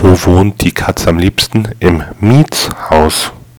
Wo wohnt die Katze am liebsten? Im Mietshaus